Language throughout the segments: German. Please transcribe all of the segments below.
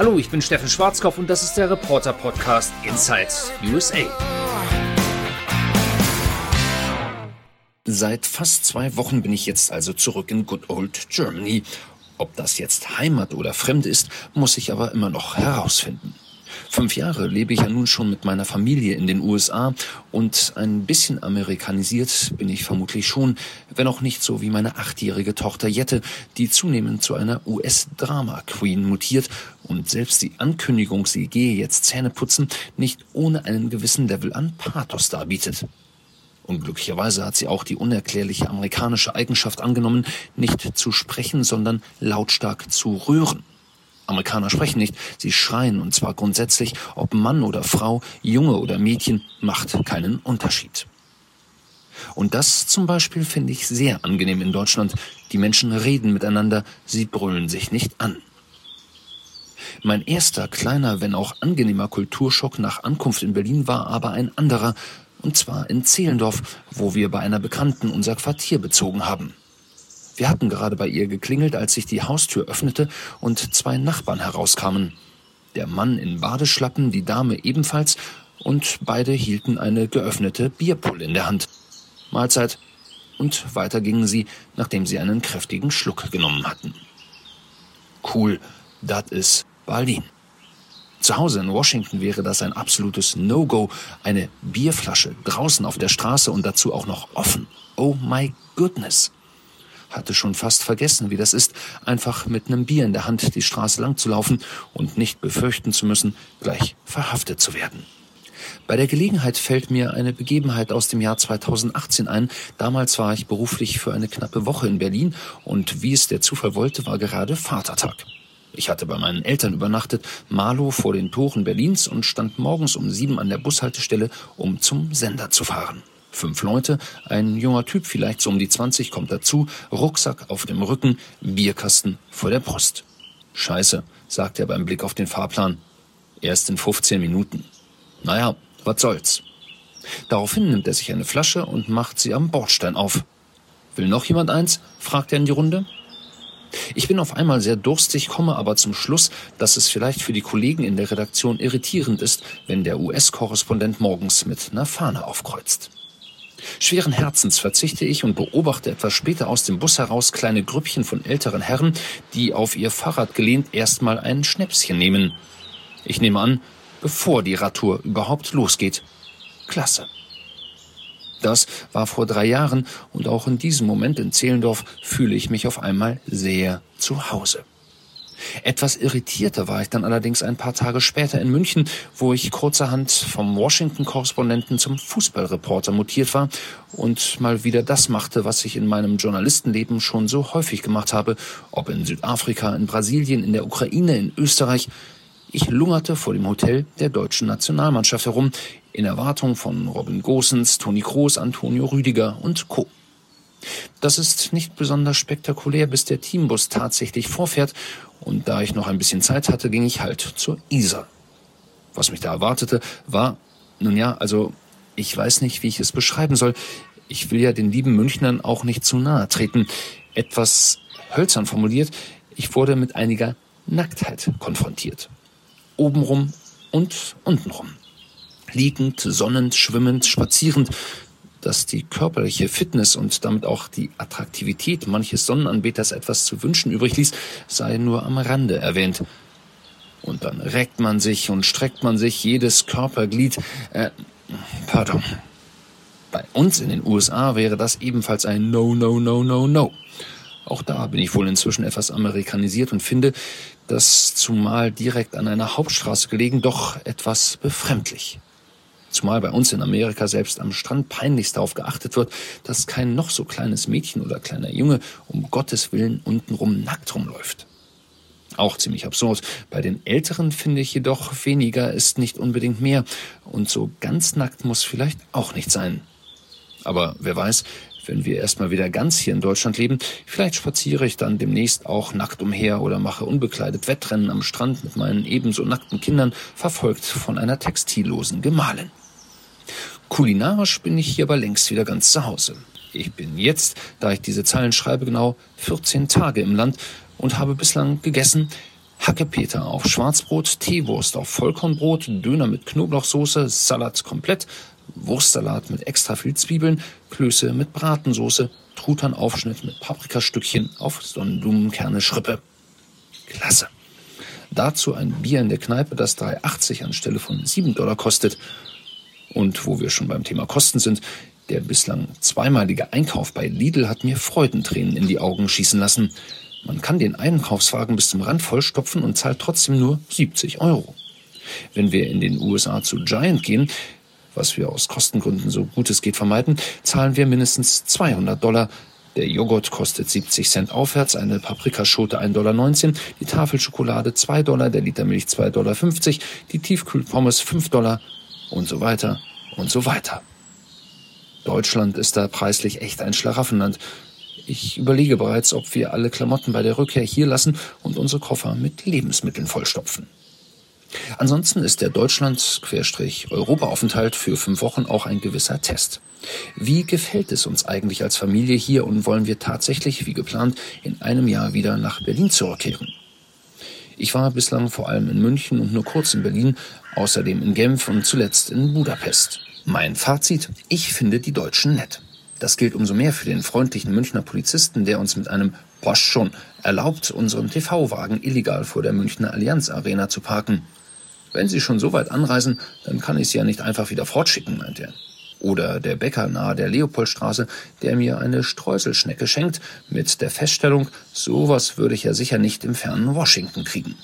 Hallo, ich bin Steffen Schwarzkopf und das ist der Reporter Podcast Inside USA. Seit fast zwei Wochen bin ich jetzt also zurück in Good Old Germany. Ob das jetzt Heimat oder Fremd ist, muss ich aber immer noch herausfinden. Fünf Jahre lebe ich ja nun schon mit meiner Familie in den USA und ein bisschen amerikanisiert bin ich vermutlich schon, wenn auch nicht so wie meine achtjährige Tochter Jette, die zunehmend zu einer US-Drama-Queen mutiert und selbst die Ankündigung, sie gehe jetzt Zähne putzen, nicht ohne einen gewissen Level an Pathos darbietet. Unglücklicherweise hat sie auch die unerklärliche amerikanische Eigenschaft angenommen, nicht zu sprechen, sondern lautstark zu rühren. Amerikaner sprechen nicht, sie schreien und zwar grundsätzlich, ob Mann oder Frau, Junge oder Mädchen, macht keinen Unterschied. Und das zum Beispiel finde ich sehr angenehm in Deutschland. Die Menschen reden miteinander, sie brüllen sich nicht an. Mein erster kleiner, wenn auch angenehmer Kulturschock nach Ankunft in Berlin war aber ein anderer, und zwar in Zehlendorf, wo wir bei einer Bekannten unser Quartier bezogen haben. Wir hatten gerade bei ihr geklingelt, als sich die Haustür öffnete und zwei Nachbarn herauskamen. Der Mann in Badeschlappen, die Dame ebenfalls, und beide hielten eine geöffnete Bierpulle in der Hand. Mahlzeit. Und weiter gingen sie, nachdem sie einen kräftigen Schluck genommen hatten. Cool, das ist Berlin. Zu Hause in Washington wäre das ein absolutes No-Go. Eine Bierflasche draußen auf der Straße und dazu auch noch offen. Oh my goodness hatte schon fast vergessen, wie das ist, einfach mit einem Bier in der Hand die Straße lang zu laufen und nicht befürchten zu müssen, gleich verhaftet zu werden. Bei der Gelegenheit fällt mir eine Begebenheit aus dem Jahr 2018 ein. Damals war ich beruflich für eine knappe Woche in Berlin und wie es der Zufall wollte, war gerade Vatertag. Ich hatte bei meinen Eltern übernachtet, Marlow vor den Toren Berlins und stand morgens um sieben an der Bushaltestelle, um zum Sender zu fahren. Fünf Leute, ein junger Typ, vielleicht so um die 20, kommt dazu, Rucksack auf dem Rücken, Bierkasten vor der Brust. Scheiße, sagt er beim Blick auf den Fahrplan. Erst in 15 Minuten. Naja, was soll's. Daraufhin nimmt er sich eine Flasche und macht sie am Bordstein auf. Will noch jemand eins? fragt er in die Runde. Ich bin auf einmal sehr durstig, komme aber zum Schluss, dass es vielleicht für die Kollegen in der Redaktion irritierend ist, wenn der US-Korrespondent morgens mit einer Fahne aufkreuzt. Schweren Herzens verzichte ich und beobachte etwas später aus dem Bus heraus kleine Grüppchen von älteren Herren, die auf ihr Fahrrad gelehnt erstmal ein Schnäpschen nehmen. Ich nehme an, bevor die Radtour überhaupt losgeht. Klasse. Das war vor drei Jahren und auch in diesem Moment in Zehlendorf fühle ich mich auf einmal sehr zu Hause. Etwas irritierter war ich dann allerdings ein paar Tage später in München, wo ich kurzerhand vom Washington-Korrespondenten zum Fußballreporter mutiert war und mal wieder das machte, was ich in meinem Journalistenleben schon so häufig gemacht habe, ob in Südafrika, in Brasilien, in der Ukraine, in Österreich. Ich lungerte vor dem Hotel der deutschen Nationalmannschaft herum, in Erwartung von Robin Gosens, Toni Kroos, Antonio Rüdiger und Co. Das ist nicht besonders spektakulär, bis der Teambus tatsächlich vorfährt. Und da ich noch ein bisschen Zeit hatte, ging ich halt zur Isar. Was mich da erwartete, war, nun ja, also ich weiß nicht, wie ich es beschreiben soll. Ich will ja den lieben Münchnern auch nicht zu nahe treten. Etwas hölzern formuliert, ich wurde mit einiger Nacktheit konfrontiert. Obenrum und untenrum. Liegend, sonnend, schwimmend, spazierend, dass die körperliche Fitness und damit auch die Attraktivität manches Sonnenanbeters etwas zu wünschen übrig ließ, sei nur am Rande erwähnt. Und dann reckt man sich und streckt man sich jedes Körperglied. Äh, pardon. Bei uns in den USA wäre das ebenfalls ein No, No, No, No, No. Auch da bin ich wohl inzwischen etwas amerikanisiert und finde das zumal direkt an einer Hauptstraße gelegen doch etwas befremdlich. Zumal bei uns in Amerika selbst am Strand peinlichst darauf geachtet wird, dass kein noch so kleines Mädchen oder kleiner Junge um Gottes Willen untenrum nackt rumläuft. Auch ziemlich absurd. Bei den Älteren finde ich jedoch, weniger ist nicht unbedingt mehr. Und so ganz nackt muss vielleicht auch nicht sein. Aber wer weiß, wenn wir erstmal wieder ganz hier in Deutschland leben, vielleicht spaziere ich dann demnächst auch nackt umher oder mache unbekleidet Wettrennen am Strand mit meinen ebenso nackten Kindern, verfolgt von einer textillosen Gemahlin. Kulinarisch bin ich hier aber längst wieder ganz zu Hause. Ich bin jetzt, da ich diese Zeilen schreibe, genau 14 Tage im Land und habe bislang gegessen Hackepeter auf Schwarzbrot, Teewurst auf Vollkornbrot, Döner mit Knoblauchsoße, Salat komplett, Wurstsalat mit extra viel Zwiebeln, Klöße mit Bratensoße, Truthahnaufschnitt mit Paprikastückchen auf Sonnenblumenkerne Schrippe. Klasse. Dazu ein Bier in der Kneipe, das 3,80 anstelle von 7 Dollar kostet. Und wo wir schon beim Thema Kosten sind, der bislang zweimalige Einkauf bei Lidl hat mir Freudentränen in die Augen schießen lassen. Man kann den Einkaufswagen bis zum Rand vollstopfen und zahlt trotzdem nur 70 Euro. Wenn wir in den USA zu Giant gehen, was wir aus Kostengründen so gut es geht vermeiden, zahlen wir mindestens 200 Dollar. Der Joghurt kostet 70 Cent aufwärts, eine Paprikaschote 1,19 Dollar, die Tafel Schokolade 2 Dollar, der Liter Milch 2,50 Dollar, die Tiefkühlpommes 5 Dollar und so weiter und so weiter. Deutschland ist da preislich echt ein Schlaraffenland. Ich überlege bereits, ob wir alle Klamotten bei der Rückkehr hier lassen und unsere Koffer mit Lebensmitteln vollstopfen. Ansonsten ist der Deutschland-Europa-Aufenthalt für fünf Wochen auch ein gewisser Test. Wie gefällt es uns eigentlich als Familie hier und wollen wir tatsächlich, wie geplant, in einem Jahr wieder nach Berlin zurückkehren? Ich war bislang vor allem in München und nur kurz in Berlin, außerdem in Genf und zuletzt in Budapest. Mein Fazit, ich finde die Deutschen nett. Das gilt umso mehr für den freundlichen Münchner Polizisten, der uns mit einem Posch schon erlaubt, unseren TV-Wagen illegal vor der Münchner Allianz Arena zu parken. Wenn Sie schon so weit anreisen, dann kann ich Sie ja nicht einfach wieder fortschicken, meint er. Oder der Bäcker nahe der Leopoldstraße, der mir eine Streuselschnecke schenkt, mit der Feststellung, sowas würde ich ja sicher nicht im fernen Washington kriegen.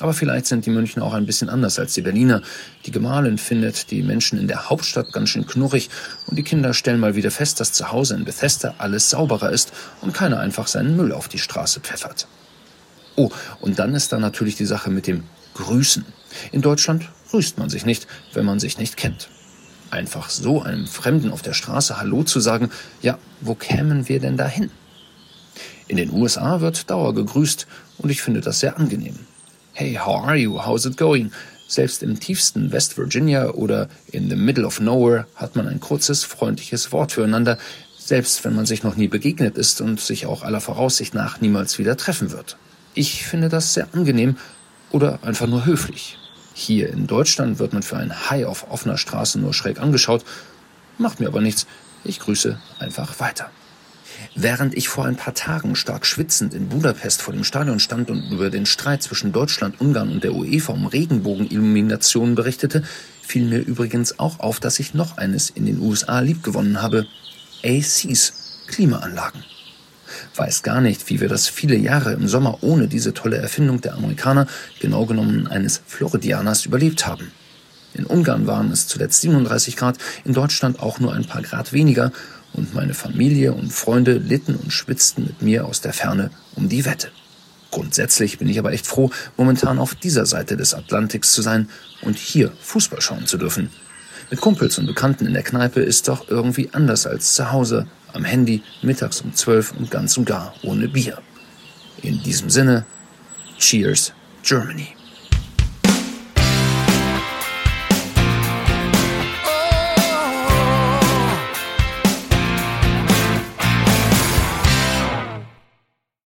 Aber vielleicht sind die Münchner auch ein bisschen anders als die Berliner. Die Gemahlin findet die Menschen in der Hauptstadt ganz schön knurrig und die Kinder stellen mal wieder fest, dass zu Hause in Bethesda alles sauberer ist und keiner einfach seinen Müll auf die Straße pfeffert. Oh, und dann ist da natürlich die Sache mit dem Grüßen. In Deutschland grüßt man sich nicht, wenn man sich nicht kennt. Einfach so einem Fremden auf der Straße Hallo zu sagen, ja, wo kämen wir denn dahin? In den USA wird Dauer gegrüßt und ich finde das sehr angenehm. Hey, how are you? How's it going? Selbst im tiefsten West Virginia oder in the middle of nowhere hat man ein kurzes, freundliches Wort füreinander, selbst wenn man sich noch nie begegnet ist und sich auch aller Voraussicht nach niemals wieder treffen wird. Ich finde das sehr angenehm oder einfach nur höflich. Hier in Deutschland wird man für ein Hai auf offener Straße nur schräg angeschaut, macht mir aber nichts. Ich grüße einfach weiter. Während ich vor ein paar Tagen stark schwitzend in Budapest vor dem Stadion stand und über den Streit zwischen Deutschland, Ungarn und der UEFA um Regenbogenilluminationen berichtete, fiel mir übrigens auch auf, dass ich noch eines in den USA liebgewonnen habe. ACs, Klimaanlagen weiß gar nicht, wie wir das viele Jahre im Sommer ohne diese tolle Erfindung der Amerikaner, genau genommen eines Floridianers, überlebt haben. In Ungarn waren es zuletzt 37 Grad, in Deutschland auch nur ein paar Grad weniger und meine Familie und Freunde litten und schwitzten mit mir aus der Ferne um die Wette. Grundsätzlich bin ich aber echt froh, momentan auf dieser Seite des Atlantiks zu sein und hier Fußball schauen zu dürfen. Mit Kumpels und Bekannten in der Kneipe ist doch irgendwie anders als zu Hause am Handy, mittags um zwölf und ganz und gar ohne Bier. In diesem Sinne, Cheers, Germany.